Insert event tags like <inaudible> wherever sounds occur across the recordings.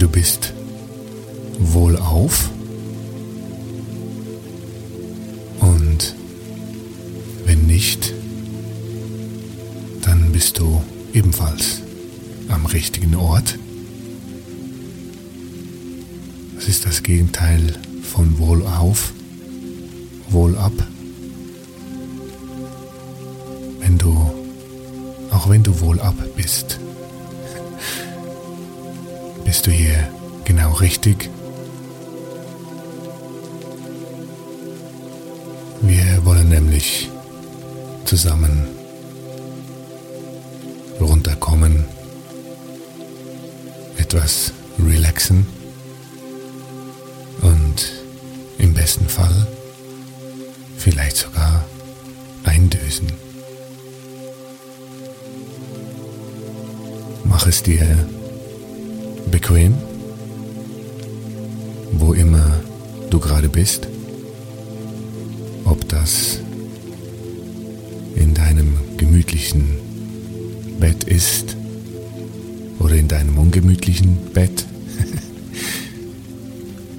Du bist wohlauf. Und wenn nicht, dann bist du ebenfalls am richtigen Ort. Was ist das Gegenteil von wohlauf? Wohlab? Wenn du, auch wenn du wohlab bist, bist du hier genau richtig. Wir wollen nämlich zusammen runterkommen, etwas relaxen und im besten Fall vielleicht sogar eindösen. Mach es dir bequem, wo immer du gerade bist, ob das in deinem gemütlichen Bett ist oder in deinem ungemütlichen Bett. <laughs>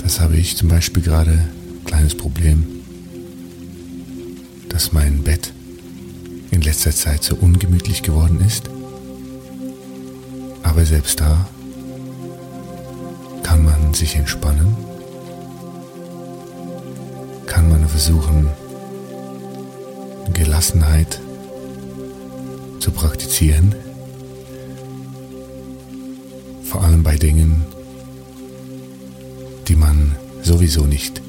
Das habe ich zum Beispiel gerade ein kleines Problem, dass mein Bett in letzter Zeit so ungemütlich geworden ist. Aber selbst da man sich entspannen, kann man versuchen, Gelassenheit zu praktizieren, vor allem bei Dingen, die man sowieso nicht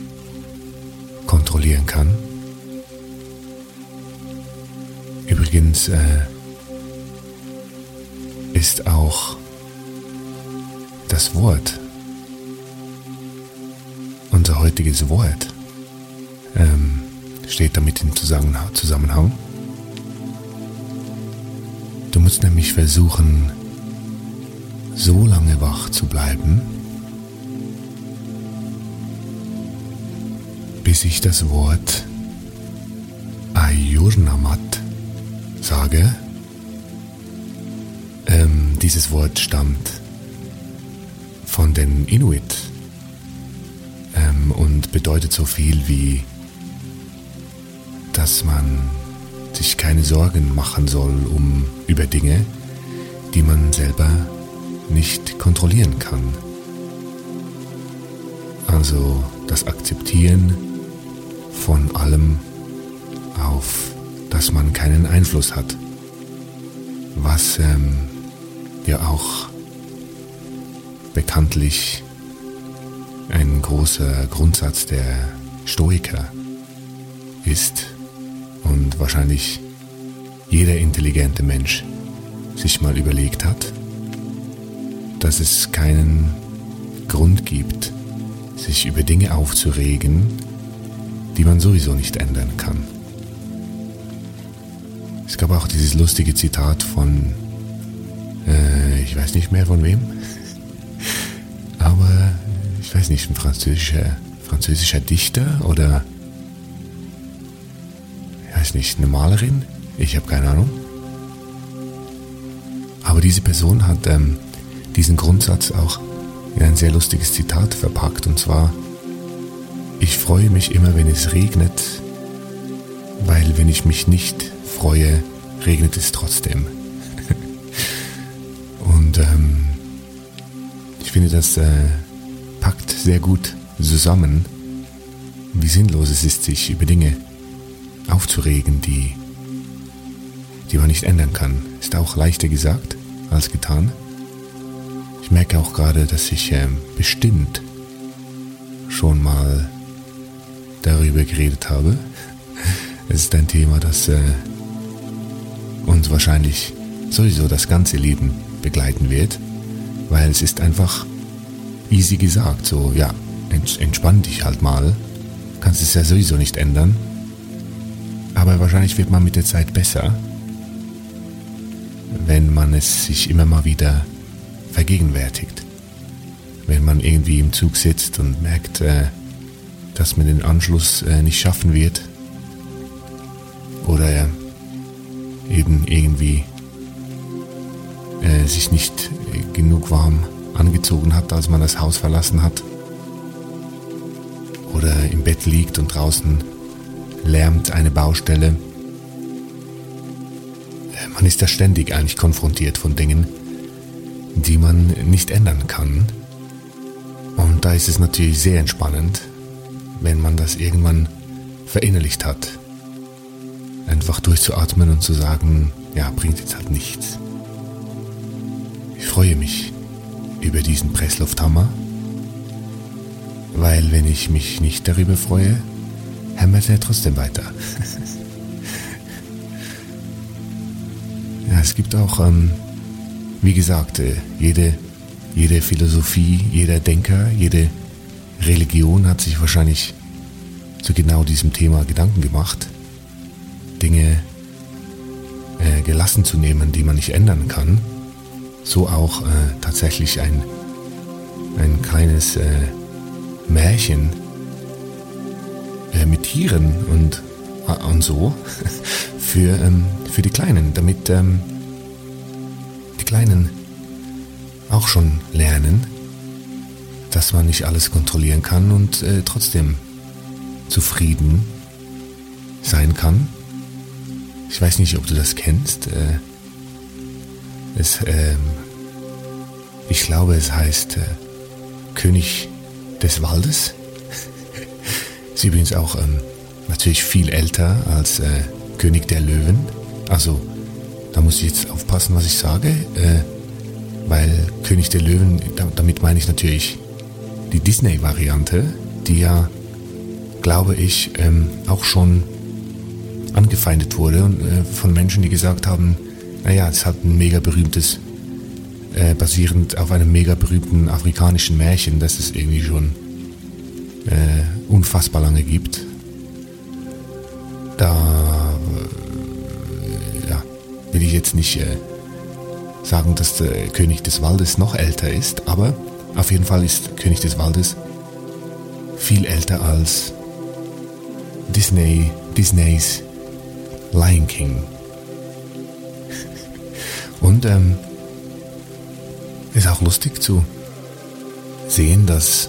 kontrollieren kann. Übrigens äh, ist auch das Wort, unser heutiges Wort, ähm, steht damit im Zusammenhang. Du musst nämlich versuchen, so lange wach zu bleiben, bis ich das Wort Ayurnamat sage. Ähm, dieses Wort stammt von den Inuit und bedeutet so viel wie, dass man sich keine Sorgen machen soll um über Dinge, die man selber nicht kontrollieren kann. Also das Akzeptieren von allem, auf das man keinen Einfluss hat. Was ähm, ja auch bekanntlich ein großer Grundsatz der Stoiker ist und wahrscheinlich jeder intelligente Mensch sich mal überlegt hat, dass es keinen Grund gibt, sich über Dinge aufzuregen, die man sowieso nicht ändern kann. Es gab auch dieses lustige Zitat von, äh, ich weiß nicht mehr von wem, ich weiß nicht, ein französischer, französischer Dichter oder, ich weiß nicht, eine Malerin, ich habe keine Ahnung. Aber diese Person hat ähm, diesen Grundsatz auch in ein sehr lustiges Zitat verpackt und zwar, ich freue mich immer, wenn es regnet, weil wenn ich mich nicht freue, regnet es trotzdem. <laughs> und ähm, ich finde, das äh, sehr gut zusammen, wie sinnlos es ist, sich über Dinge aufzuregen, die, die man nicht ändern kann. Ist auch leichter gesagt als getan. Ich merke auch gerade, dass ich äh, bestimmt schon mal darüber geredet habe. Es ist ein Thema, das äh, uns wahrscheinlich sowieso das ganze Leben begleiten wird, weil es ist einfach easy gesagt, so ja, entspann dich halt mal, kannst es ja sowieso nicht ändern, aber wahrscheinlich wird man mit der Zeit besser, wenn man es sich immer mal wieder vergegenwärtigt. Wenn man irgendwie im Zug sitzt und merkt, äh, dass man den Anschluss äh, nicht schaffen wird. Oder eben irgendwie äh, sich nicht genug warm angezogen hat, als man das Haus verlassen hat oder im Bett liegt und draußen lärmt eine Baustelle. Äh, man ist ja ständig eigentlich konfrontiert von Dingen, die man nicht ändern kann. Und da ist es natürlich sehr entspannend, wenn man das irgendwann verinnerlicht hat. Einfach durchzuatmen und zu sagen, ja, bringt jetzt halt nichts. Ich freue mich über diesen Presslufthammer, weil wenn ich mich nicht darüber freue, hämmert er trotzdem weiter. ja, es gibt auch, ähm, wie gesagt, äh, jede, jede Philosophie, jeder Denker, jede Religion hat sich wahrscheinlich zu genau diesem Thema Gedanken gemacht, Dinge äh, gelassen zu nehmen, die man nicht ändern kann. So auch äh, tatsächlich ein, ein kleines äh, Märchen äh, mit Tieren und, äh, und so <laughs> für, ähm, für die Kleinen, damit ähm, die Kleinen auch schon lernen, dass man nicht alles kontrollieren kann und äh, trotzdem zufrieden sein kann. Ich weiß nicht, ob du das kennst. Äh, es, ähm, ich glaube, es heißt äh, König des Waldes. <laughs> Ist übrigens auch ähm, natürlich viel älter als äh, König der Löwen. Also, da muss ich jetzt aufpassen, was ich sage, äh, weil König der Löwen, damit meine ich natürlich die Disney-Variante, die ja, glaube ich, ähm, auch schon angefeindet wurde und, äh, von Menschen, die gesagt haben, naja, es hat ein mega berühmtes, äh, basierend auf einem mega berühmten afrikanischen Märchen, das es irgendwie schon äh, unfassbar lange gibt. Da äh, ja, will ich jetzt nicht äh, sagen, dass der König des Waldes noch älter ist, aber auf jeden Fall ist König des Waldes viel älter als Disney, Disneys Lion King. Und ähm, ist auch lustig zu sehen, dass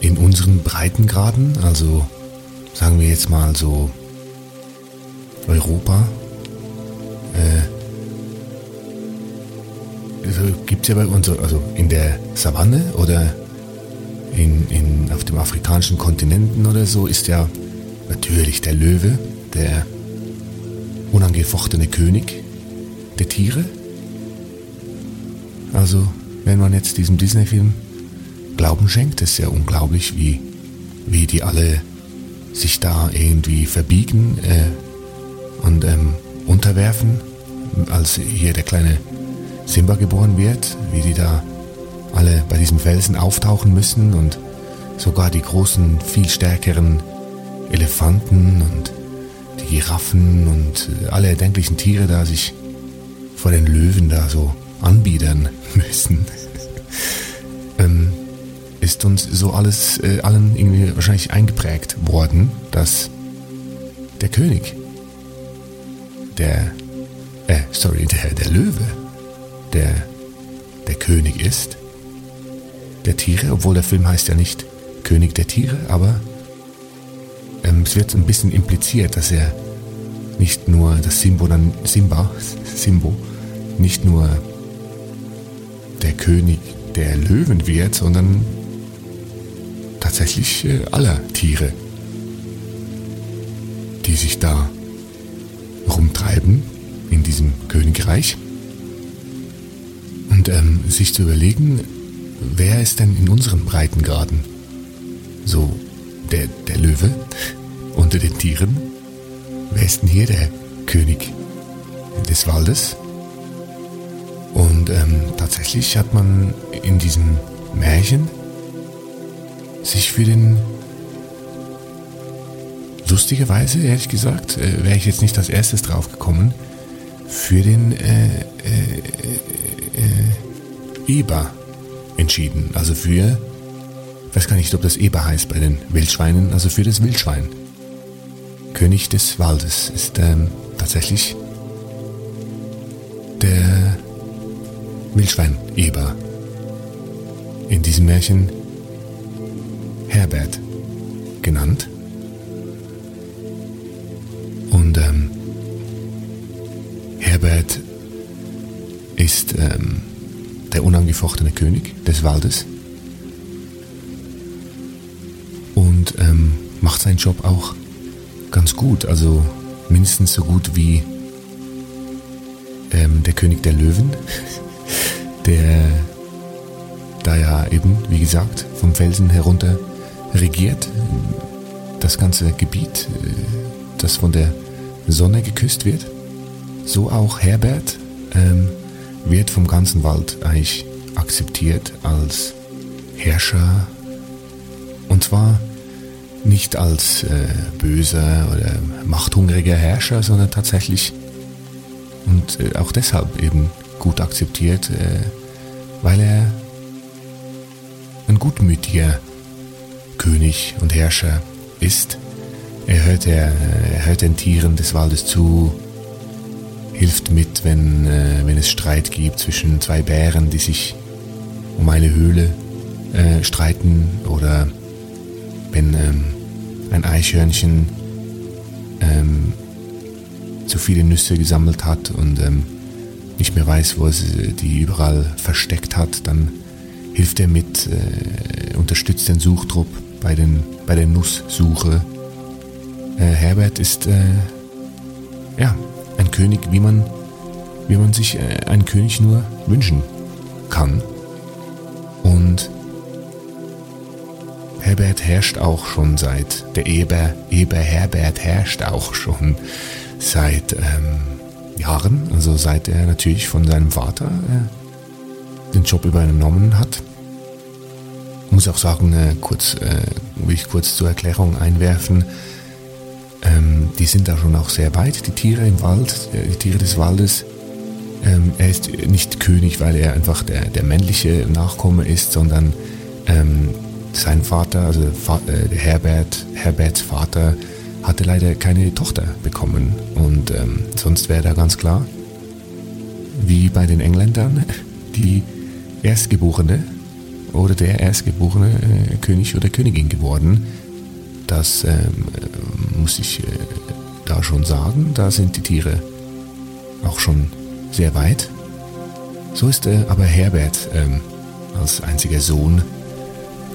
in unseren Breitengraden, also sagen wir jetzt mal so Europa, äh, gibt es ja bei uns, also in der Savanne oder in, in, auf dem afrikanischen Kontinenten oder so, ist ja natürlich der Löwe, der unangefochtene König der Tiere. Also, wenn man jetzt diesem Disney-Film Glauben schenkt, ist ja unglaublich, wie, wie die alle sich da irgendwie verbiegen äh, und ähm, unterwerfen als hier der kleine Simba geboren wird, wie die da alle bei diesem Felsen auftauchen müssen und sogar die großen, viel stärkeren Elefanten und die Giraffen und alle erdenklichen Tiere da sich vor den Löwen da so anbiedern <laughs> müssen. <laughs> ähm, ist uns so alles äh, allen irgendwie wahrscheinlich eingeprägt worden, dass der König, der, äh, sorry, der, der Löwe, der, der König ist, der Tiere, obwohl der Film heißt ja nicht König der Tiere, aber ähm, es wird ein bisschen impliziert, dass er nicht nur das Simbo dann Simba, <laughs> Simbo, nicht nur der König der Löwen wird, sondern tatsächlich äh, aller Tiere, die sich da rumtreiben in diesem Königreich. Und ähm, sich zu überlegen, wer ist denn in unseren Breitengraden so der, der Löwe unter den Tieren? Wer ist denn hier der König des Waldes? Und ähm, tatsächlich hat man in diesem Märchen sich für den lustigerweise, ehrlich gesagt, äh, wäre ich jetzt nicht als erstes drauf gekommen, für den äh, äh, äh, Eber entschieden. Also für, ich weiß gar nicht, ob das Eber heißt bei den Wildschweinen, also für das Wildschwein. König des Waldes ist ähm, tatsächlich der Wildschwein-Eber. In diesem Märchen Herbert genannt. Und ähm, Herbert ist ähm, der unangefochtene König des Waldes und ähm, macht seinen Job auch ganz gut, also mindestens so gut wie ähm, der König der Löwen, <laughs> der da ja eben, wie gesagt, vom Felsen herunter regiert das ganze Gebiet, äh, das von der Sonne geküsst wird. So auch Herbert ähm, wird vom ganzen Wald eigentlich akzeptiert als Herrscher. Und zwar nicht als äh, böser oder machthungriger Herrscher, sondern tatsächlich und äh, auch deshalb eben gut akzeptiert, äh, weil er ein gutmütiger König und Herrscher ist. Er hört, er, er hört den Tieren des Waldes zu, hilft mit, wenn, äh, wenn es Streit gibt zwischen zwei Bären, die sich um eine Höhle äh, streiten oder wenn ähm, ein Eichhörnchen ähm, zu viele Nüsse gesammelt hat und ähm, nicht mehr weiß, wo es die überall versteckt hat, dann hilft er mit, äh, unterstützt den Suchtrupp bei, den, bei der Nusssuche. Äh, Herbert ist äh, ja, ein König, wie man, wie man sich äh, einen König nur wünschen kann. Und Herbert herrscht auch schon seit, der Eber, Eber Herbert herrscht auch schon seit ähm, Jahren, also seit er natürlich von seinem Vater äh, den Job übernommen hat. Muss auch sagen, äh, kurz, äh, will ich kurz zur Erklärung einwerfen, ähm, die sind da schon auch sehr weit, die Tiere im Wald, äh, die Tiere des Waldes. Ähm, er ist nicht König, weil er einfach der, der männliche Nachkomme ist, sondern ähm, sein Vater, also äh, Herbert, Herberts Vater, hatte leider keine Tochter bekommen. Und ähm, sonst wäre da ganz klar, wie bei den Engländern, die Erstgeborene oder der erstgeborene äh, König oder Königin geworden. Das ähm, äh, muss ich äh, da schon sagen. Da sind die Tiere auch schon sehr weit. So ist äh, aber Herbert ähm, als einziger Sohn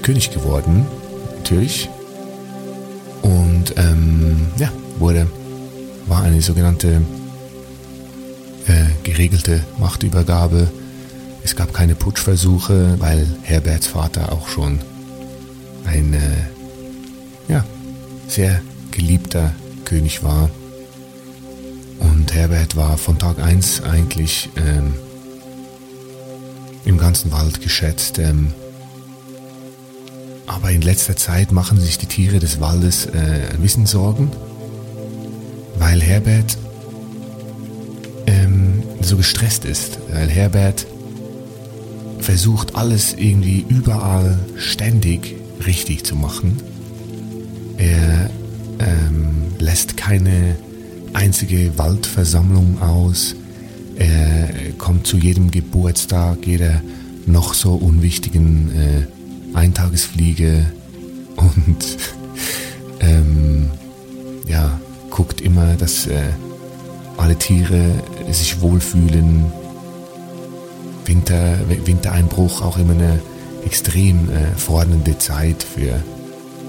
König geworden, natürlich. Und ähm, ja, wurde, war eine sogenannte äh, geregelte Machtübergabe es gab keine Putschversuche, weil Herberts Vater auch schon ein äh, ja, sehr geliebter König war. Und Herbert war von Tag 1 eigentlich ähm, im ganzen Wald geschätzt. Ähm, aber in letzter Zeit machen sich die Tiere des Waldes äh, ein bisschen Sorgen, weil Herbert ähm, so gestresst ist, weil Herbert versucht alles irgendwie überall ständig richtig zu machen. Er ähm, lässt keine einzige Waldversammlung aus. Er kommt zu jedem Geburtstag, jeder noch so unwichtigen äh, Eintagesfliege und ähm, ja, guckt immer, dass äh, alle Tiere sich wohlfühlen. Winter, Wintereinbruch auch immer eine extrem äh, fordernde Zeit für,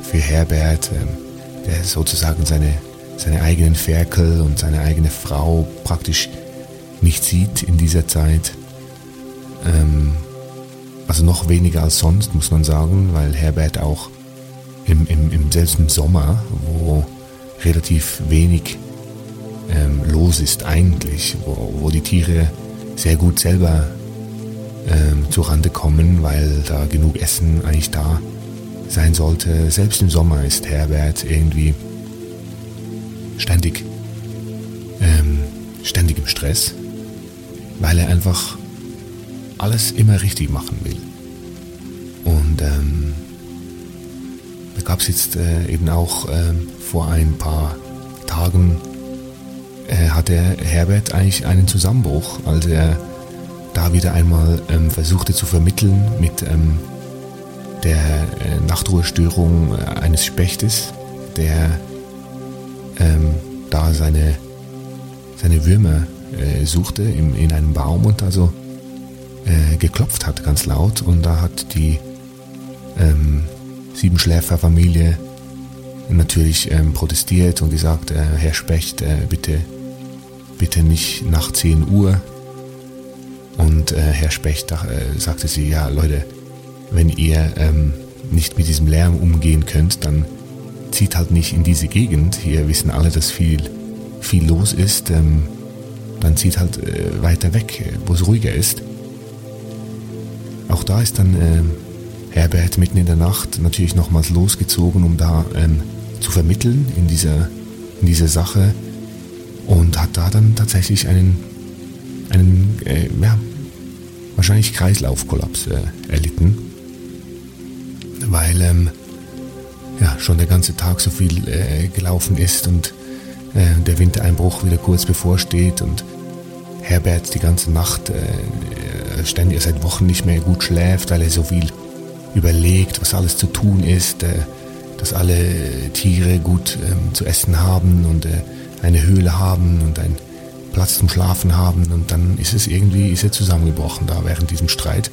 für Herbert, äh, der sozusagen seine, seine eigenen Ferkel und seine eigene Frau praktisch nicht sieht in dieser Zeit. Ähm, also noch weniger als sonst, muss man sagen, weil Herbert auch im, im, im selbst Sommer, wo relativ wenig ähm, los ist eigentlich, wo, wo die Tiere sehr gut selber ähm, zurande kommen, weil da genug Essen eigentlich da sein sollte. Selbst im Sommer ist Herbert irgendwie ständig, ähm, ständig im Stress, weil er einfach alles immer richtig machen will. Und ähm, da gab es jetzt äh, eben auch äh, vor ein paar Tagen äh, hatte Herbert eigentlich einen Zusammenbruch, als er da wieder einmal ähm, versuchte zu vermitteln mit ähm, der äh, Nachtruhestörung äh, eines Spechtes, der ähm, da seine, seine Würmer äh, suchte im, in einem Baum und also äh, geklopft hat ganz laut und da hat die ähm, Siebenschläferfamilie natürlich ähm, protestiert und gesagt, äh, Herr Specht, äh, bitte, bitte nicht nach 10 Uhr. Und äh, Herr Specht äh, sagte sie, ja Leute, wenn ihr ähm, nicht mit diesem Lärm umgehen könnt, dann zieht halt nicht in diese Gegend. Hier wissen alle, dass viel, viel los ist. Ähm, dann zieht halt äh, weiter weg, wo es ruhiger ist. Auch da ist dann äh, Herbert mitten in der Nacht natürlich nochmals losgezogen, um da ähm, zu vermitteln in dieser, in dieser Sache und hat da dann tatsächlich einen, einen äh, ja, wahrscheinlich Kreislaufkollaps äh, erlitten, weil ähm, ja, schon der ganze Tag so viel äh, gelaufen ist und äh, der Wintereinbruch wieder kurz bevorsteht und Herbert die ganze Nacht äh, ständig seit Wochen nicht mehr gut schläft, weil er so viel überlegt, was alles zu tun ist, äh, dass alle Tiere gut ähm, zu essen haben und äh, eine Höhle haben und einen Platz zum Schlafen haben und dann ist es irgendwie, ist er zusammengebrochen da während diesem Streit.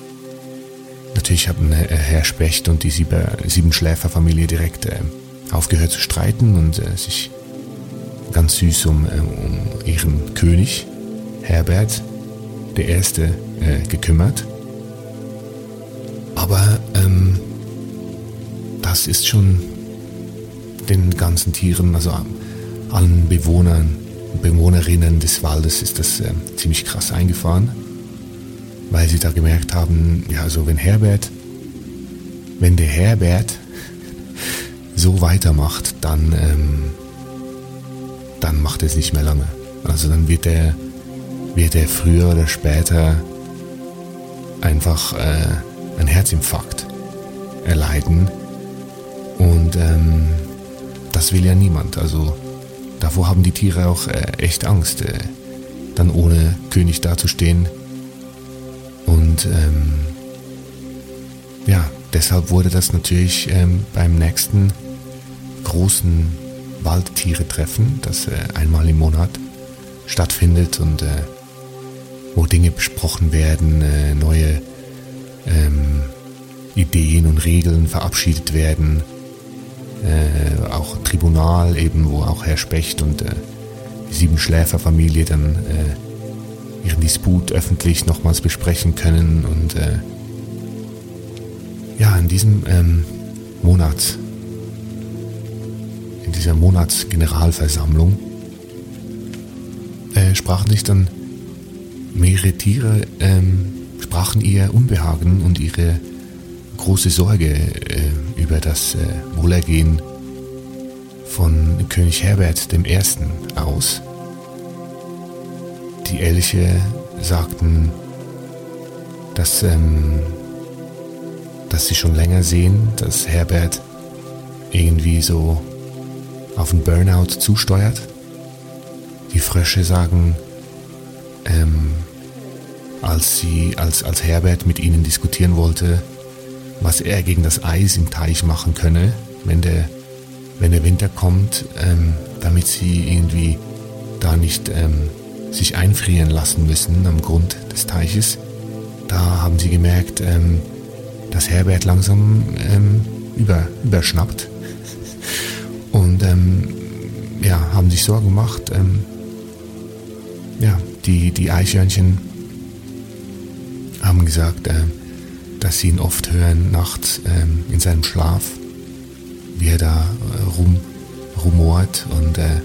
Natürlich haben äh, Herr Specht und die Sieben, Siebenschläferfamilie direkt äh, aufgehört zu streiten und äh, sich ganz süß um, äh, um ihren König, Herbert, der Erste, äh, gekümmert. Aber ähm, das ist schon den ganzen Tieren, also allen Bewohnern und Bewohnerinnen des Waldes ist das äh, ziemlich krass eingefahren, weil sie da gemerkt haben, ja, also wenn Herbert, wenn der Herbert <laughs> so weitermacht, dann, ähm, dann macht er es nicht mehr lange. Also dann wird er, wird er früher oder später einfach äh, einen Herzinfarkt erleiden. Und ähm, das will ja niemand. Also davor haben die Tiere auch äh, echt Angst, äh, dann ohne König dazustehen. Und ähm, ja, deshalb wurde das natürlich ähm, beim nächsten großen Waldtiere-Treffen, das äh, einmal im Monat stattfindet und äh, wo Dinge besprochen werden, äh, neue ähm, Ideen und Regeln verabschiedet werden. Äh, auch Tribunal eben, wo auch Herr Specht und äh, die Siebenschläferfamilie dann äh, ihren Disput öffentlich nochmals besprechen können. Und äh, ja, in diesem ähm, Monat, in dieser Monatsgeneralversammlung, äh, sprachen sich dann mehrere Tiere, ähm, sprachen ihr Unbehagen und ihre große Sorge äh, über das äh, Wohlergehen von König Herbert I. aus. Die Elche sagten, dass, ähm, dass sie schon länger sehen, dass Herbert irgendwie so auf einen Burnout zusteuert. Die Frösche sagen, ähm, als, sie, als, als Herbert mit ihnen diskutieren wollte, was er gegen das Eis im Teich machen könne, wenn der, wenn der Winter kommt, ähm, damit sie irgendwie da nicht ähm, sich einfrieren lassen müssen am Grund des Teiches. Da haben sie gemerkt, ähm, dass Herbert langsam ähm, über, überschnappt und ähm, ja, haben sich Sorgen gemacht. Ähm, ja, die, die Eichhörnchen haben gesagt, äh, dass sie ihn oft hören nachts äh, in seinem Schlaf, wie er da äh, rum, rumort und äh,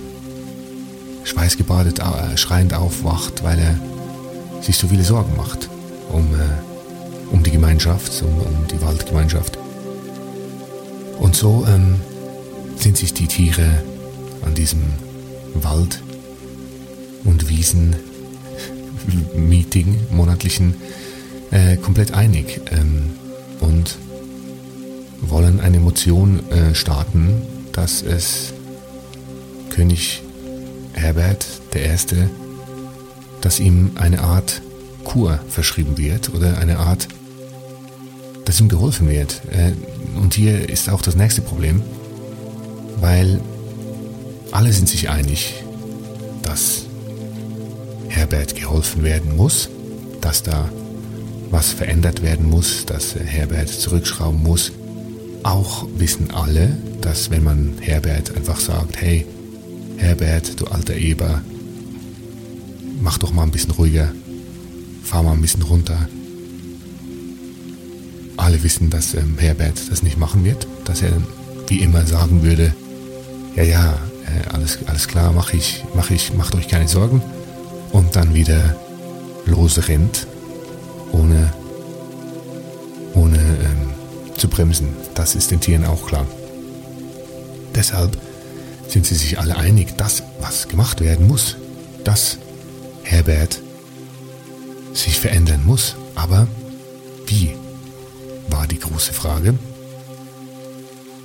schweißgebadet, äh, schreiend aufwacht, weil er sich so viele Sorgen macht um, um die Gemeinschaft, um, um die Waldgemeinschaft. Und so ähm, sind sich die Tiere an diesem Wald- und Wiesen-Meeting, monatlichen, äh, komplett einig ähm, und wollen eine Motion äh, starten, dass es König Herbert I., dass ihm eine Art Kur verschrieben wird oder eine Art, dass ihm geholfen wird. Äh, und hier ist auch das nächste Problem, weil alle sind sich einig, dass Herbert geholfen werden muss, dass da was verändert werden muss, dass Herbert zurückschrauben muss. Auch wissen alle, dass wenn man Herbert einfach sagt, hey, Herbert, du alter Eber, mach doch mal ein bisschen ruhiger, fahr mal ein bisschen runter. Alle wissen, dass ähm, Herbert das nicht machen wird, dass er wie immer sagen würde, ja, ja, äh, alles, alles klar, mach ich, mach ich, macht euch keine Sorgen. Und dann wieder losrennt, ohne, ohne ähm, zu bremsen. Das ist den Tieren auch klar. Deshalb sind sie sich alle einig, dass was gemacht werden muss, dass Herbert sich verändern muss. Aber wie war die große Frage.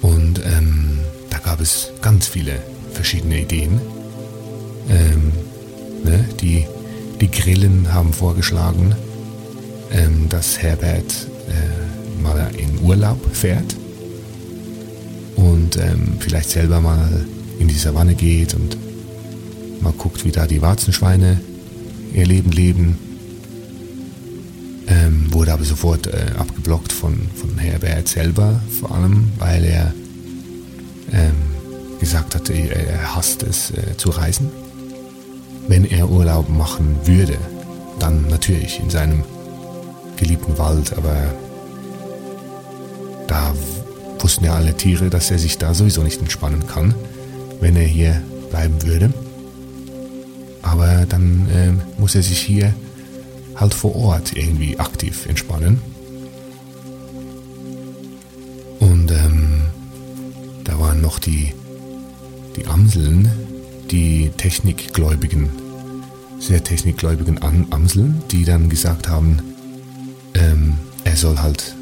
Und ähm, da gab es ganz viele verschiedene Ideen. Ähm, ne, die, die Grillen haben vorgeschlagen, ähm, dass Herbert äh, mal in Urlaub fährt und ähm, vielleicht selber mal in die Savanne geht und mal guckt, wie da die Warzenschweine ihr Leben leben. Ähm, wurde aber sofort äh, abgeblockt von, von Herbert selber, vor allem, weil er ähm, gesagt hat, er hasst es äh, zu reisen. Wenn er Urlaub machen würde, dann natürlich in seinem geliebten Wald, aber da wussten ja alle Tiere, dass er sich da sowieso nicht entspannen kann, wenn er hier bleiben würde. Aber dann äh, muss er sich hier halt vor Ort irgendwie aktiv entspannen. Und ähm, da waren noch die, die Amseln, die Technikgläubigen, sehr technikgläubigen Amseln, die dann gesagt haben, ähm, er soll halt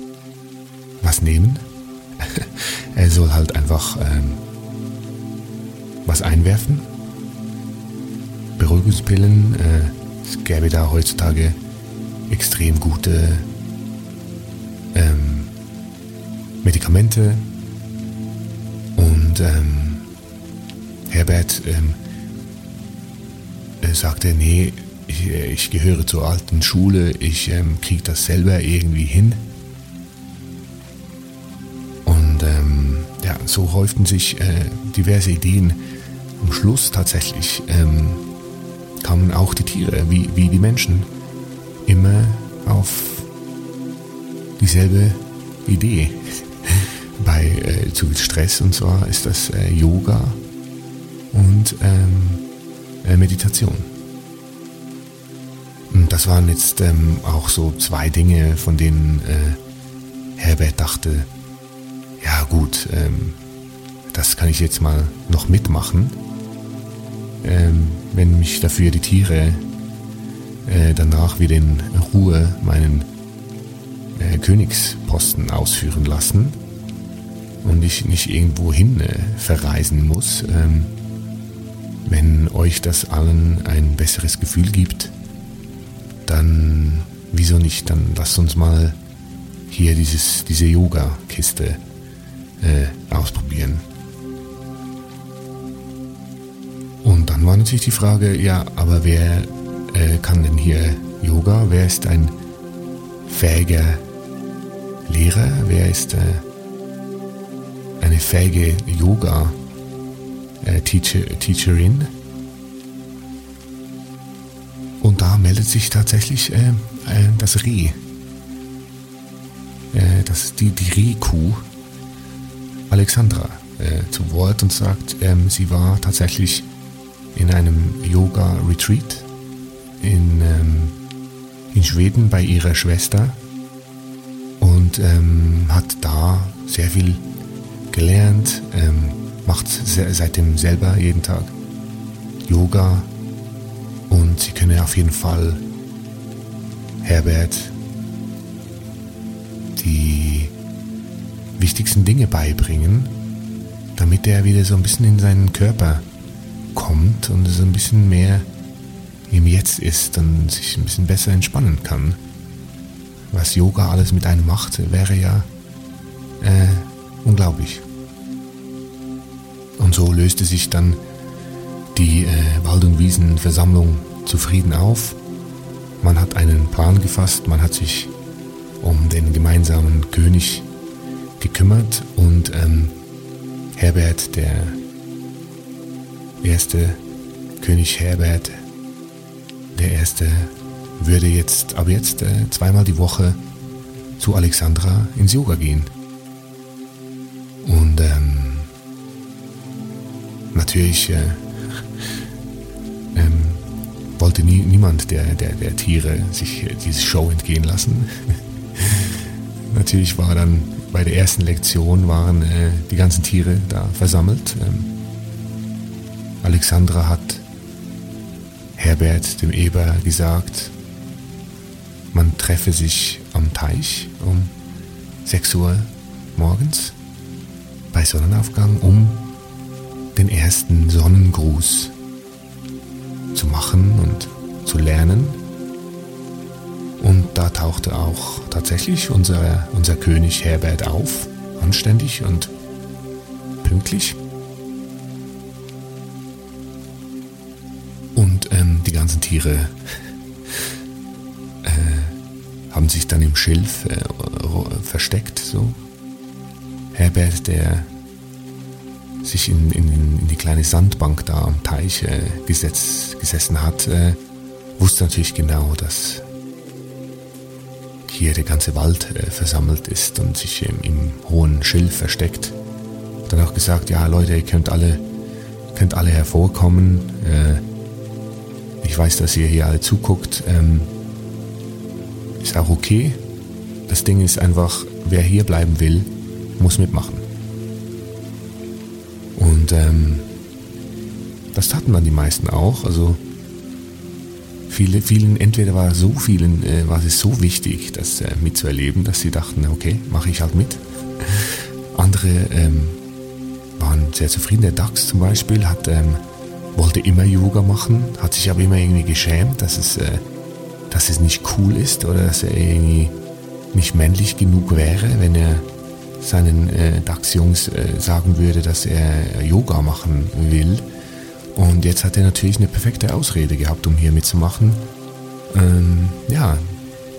was nehmen. <laughs> er soll halt einfach ähm, was einwerfen. Beruhigungspillen. Äh, es gäbe da heutzutage extrem gute ähm, Medikamente. Und ähm, Herbert ähm, sagte, nee, ich, ich, gehöre zur alten Schule, ich ähm, kriege das selber irgendwie hin. Und ähm, ja, so häuften sich äh, diverse Ideen. Am Schluss tatsächlich ähm, kamen auch die Tiere, wie, wie die Menschen, immer auf dieselbe Idee. Bei äh, zu viel Stress und zwar ist das äh, Yoga und ähm, äh, Meditation. Und das waren jetzt ähm, auch so zwei Dinge, von denen äh, Herbert dachte, ja gut, ähm, das kann ich jetzt mal noch mitmachen, ähm, wenn mich dafür die Tiere äh, danach wieder in Ruhe meinen äh, Königsposten ausführen lassen und ich nicht irgendwo hin äh, verreisen muss. Ähm, wenn euch das allen ein besseres Gefühl gibt, dann wieso nicht? Dann lasst uns mal hier dieses, diese Yoga-Kiste äh, ausprobieren. Und dann war natürlich die Frage, ja, aber wer äh, kann denn hier Yoga? Wer ist ein fähiger Lehrer? Wer ist äh, eine fähige Yoga-Teacherin? Äh, Und da meldet sich tatsächlich äh, äh, das Reh. Äh, das, die, die Rehkuh Alexandra äh, zu Wort und sagt, ähm, sie war tatsächlich in einem Yoga-Retreat in, ähm, in Schweden bei ihrer Schwester und ähm, hat da sehr viel gelernt, ähm, macht se seitdem selber jeden Tag Yoga und sie könne auf jeden Fall Herbert die wichtigsten Dinge beibringen, damit er wieder so ein bisschen in seinen Körper kommt und so ein bisschen mehr im Jetzt ist und sich ein bisschen besser entspannen kann. Was Yoga alles mit einem macht, wäre ja äh, unglaublich. Und so löste sich dann die äh, Wald- und Wiesenversammlung zufrieden auf. Man hat einen Plan gefasst, man hat sich um den gemeinsamen König gekümmert und ähm, Herbert, der erste König Herbert, der erste, würde jetzt ab jetzt äh, zweimal die Woche zu Alexandra ins Yoga gehen. Und ähm, natürlich äh, ähm, wollte nie, niemand der, der, der Tiere sich äh, diese Show entgehen lassen. <laughs> natürlich war dann bei der ersten Lektion waren äh, die ganzen Tiere da versammelt. Ähm, Alexandra hat Herbert dem Eber gesagt, man treffe sich am Teich um 6 Uhr morgens bei Sonnenaufgang, um den ersten Sonnengruß zu machen und zu lernen. Und da tauchte auch tatsächlich unser, unser König Herbert auf, anständig und pünktlich. Und ähm, die ganzen Tiere äh, haben sich dann im Schilf äh, versteckt. So. Herbert, der sich in, in, in, die kleine Sandbank da am Teich äh, gesetz, gesessen hat, äh, wusste natürlich genau, dass hier der ganze Wald äh, versammelt ist und sich im, im hohen Schilf versteckt. Dann auch gesagt, ja Leute, ihr könnt alle, könnt alle hervorkommen. Äh, ich weiß, dass ihr hier alle zuguckt. Ähm, ist auch okay. Das Ding ist einfach, wer hier bleiben will, muss mitmachen. Und ähm, das taten dann die meisten auch. Also viele, vielen, entweder war so vielen, äh, war es so wichtig, das äh, mitzuerleben, dass sie dachten, okay, mache ich halt mit. <laughs> Andere ähm, waren sehr zufrieden. Der DAX zum Beispiel hat, ähm, wollte immer Yoga machen, hat sich aber immer irgendwie geschämt, dass es, äh, dass es nicht cool ist oder dass er irgendwie nicht männlich genug wäre, wenn er seinen äh, DAX-Jungs äh, sagen würde, dass er Yoga machen will. Und jetzt hat er natürlich eine perfekte Ausrede gehabt, um hier mitzumachen. Ähm, ja,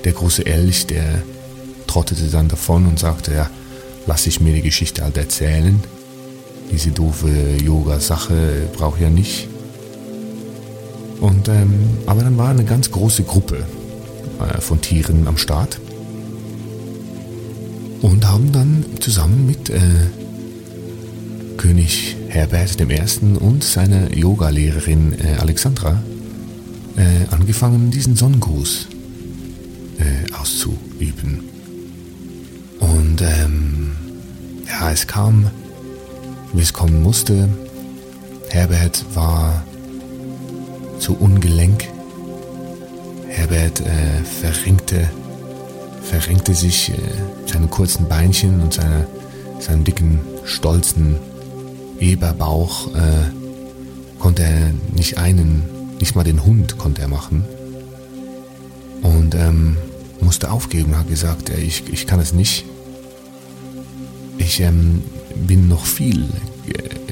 der große Elch, der trottete dann davon und sagte, ja, lass ich mir die Geschichte halt erzählen. Diese doofe Yoga-Sache brauche ich ja nicht. Und, ähm, aber dann war eine ganz große Gruppe äh, von Tieren am Start und haben dann zusammen mit äh, König Herbert I. und seiner Yogalehrerin äh, Alexandra äh, angefangen, diesen Sonnengruß äh, auszuüben. Und ähm, ja, es kam, wie es kommen musste. Herbert war zu ungelenk. Herbert äh, verrenkte, sich äh, seine kurzen Beinchen und seine, seinen dicken, stolzen Eberbauch äh, konnte er nicht einen, nicht mal den Hund konnte er machen. Und ähm, musste aufgeben, hat gesagt, äh, ich, ich kann es nicht. Ich ähm, bin noch viel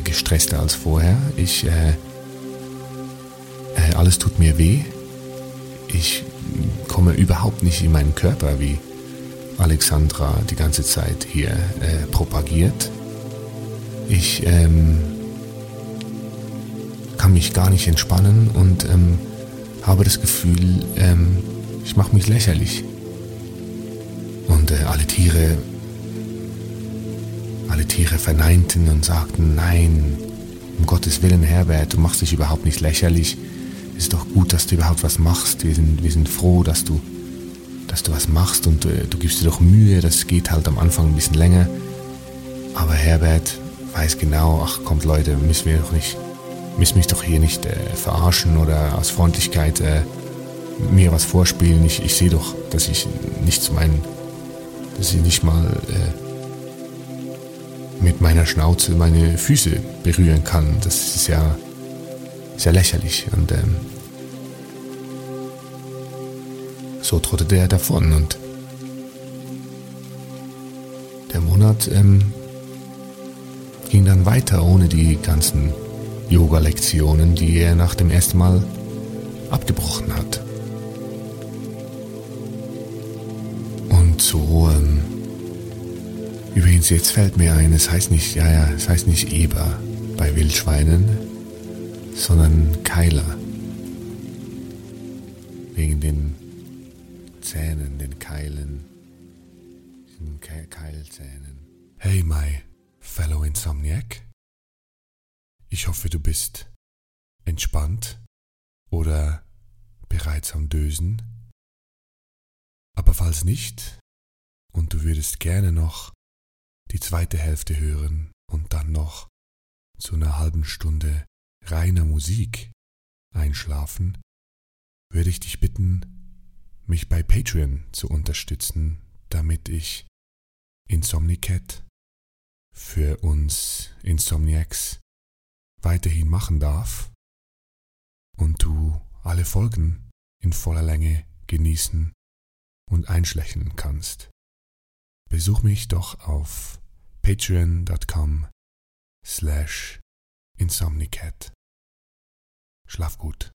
gestresster als vorher. Ich, äh, äh, alles tut mir weh. Ich komme überhaupt nicht in meinen Körper, wie Alexandra die ganze Zeit hier äh, propagiert. Ich ähm, kann mich gar nicht entspannen und ähm, habe das Gefühl, ähm, ich mache mich lächerlich. Und äh, alle Tiere, alle Tiere verneinten und sagten, nein, um Gottes Willen, Herbert, du machst dich überhaupt nicht lächerlich. Es ist doch gut, dass du überhaupt was machst. Wir sind, wir sind froh, dass du, dass du was machst und äh, du gibst dir doch Mühe. Das geht halt am Anfang ein bisschen länger. Aber Herbert weiß genau, ach kommt Leute, müssen wir doch nicht, müssen mich doch hier nicht äh, verarschen oder aus Freundlichkeit äh, mir was vorspielen. Ich, ich sehe doch, dass ich nicht zu meinen, dass ich nicht mal äh, mit meiner Schnauze meine Füße berühren kann. Das ist ja sehr lächerlich. Und ähm, so trottete er davon und der Monat ähm, ging dann weiter ohne die ganzen Yoga-Lektionen, die er nach dem ersten Mal abgebrochen hat. Und so, ähm, übrigens, jetzt fällt mir ein, es heißt nicht, ja, ja, es heißt nicht Eber bei Wildschweinen, sondern Keiler. Wegen den Zähnen, den Keilen, den Ke Keilzähnen. Hey, my fellow Insomniac. Ich hoffe, du bist entspannt oder bereits am Dösen. Aber falls nicht und du würdest gerne noch die zweite Hälfte hören und dann noch zu einer halben Stunde reiner Musik einschlafen, würde ich dich bitten, mich bei Patreon zu unterstützen, damit ich Insomnicat für uns Insomniacs weiterhin machen darf und du alle Folgen in voller Länge genießen und einschlächern kannst. Besuch mich doch auf patreon.com slash insomnicat. Schlaf gut.